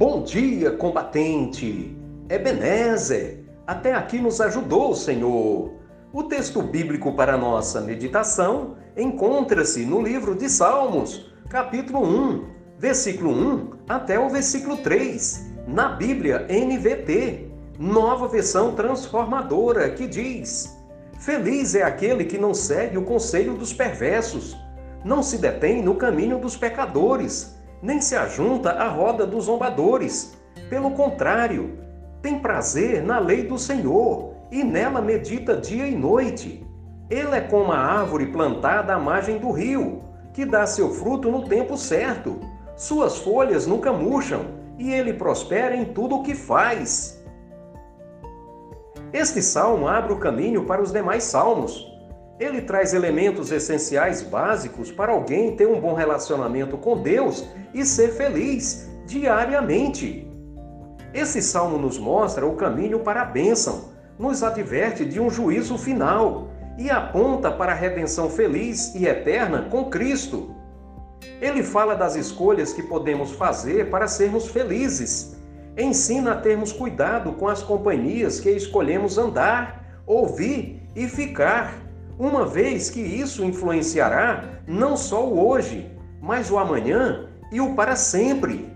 Bom dia, combatente! Ebenezer, até aqui nos ajudou Senhor. O texto bíblico para nossa meditação encontra-se no livro de Salmos, capítulo 1, versículo 1 até o versículo 3, na Bíblia NVT, nova versão transformadora, que diz: Feliz é aquele que não segue o conselho dos perversos, não se detém no caminho dos pecadores nem se ajunta à roda dos zombadores. Pelo contrário, tem prazer na lei do Senhor e nela medita dia e noite. Ele é como a árvore plantada à margem do rio, que dá seu fruto no tempo certo. Suas folhas nunca murcham e ele prospera em tudo o que faz. Este salmo abre o caminho para os demais salmos. Ele traz elementos essenciais básicos para alguém ter um bom relacionamento com Deus e ser feliz diariamente. Esse salmo nos mostra o caminho para a bênção, nos adverte de um juízo final e aponta para a redenção feliz e eterna com Cristo. Ele fala das escolhas que podemos fazer para sermos felizes. Ensina a termos cuidado com as companhias que escolhemos andar, ouvir e ficar uma vez que isso influenciará não só o hoje, mas o amanhã e o para sempre.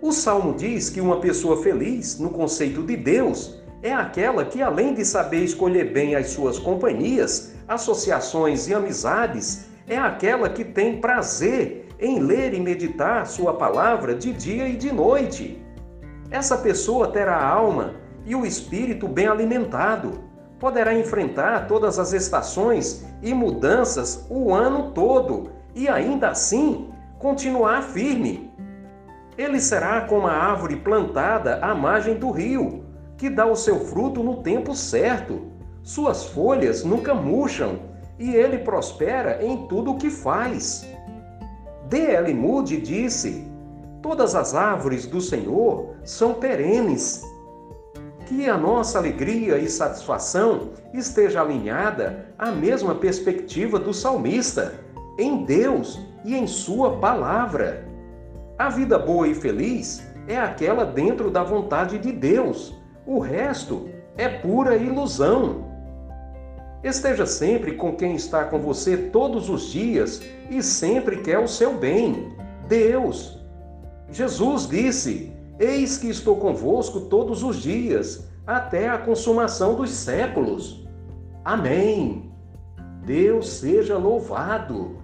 O salmo diz que uma pessoa feliz, no conceito de Deus, é aquela que, além de saber escolher bem as suas companhias, associações e amizades, é aquela que tem prazer em ler e meditar Sua palavra de dia e de noite. Essa pessoa terá a alma e o espírito bem alimentado poderá enfrentar todas as estações e mudanças o ano todo e ainda assim continuar firme. Ele será como a árvore plantada à margem do rio, que dá o seu fruto no tempo certo. Suas folhas nunca murcham e ele prospera em tudo o que faz. D.L. Moody disse: Todas as árvores do Senhor são perenes que a nossa alegria e satisfação esteja alinhada à mesma perspectiva do salmista, em Deus e em Sua palavra. A vida boa e feliz é aquela dentro da vontade de Deus, o resto é pura ilusão. Esteja sempre com quem está com você todos os dias e sempre quer o seu bem, Deus. Jesus disse: Eis que estou convosco todos os dias, até a consumação dos séculos. Amém. Deus seja louvado.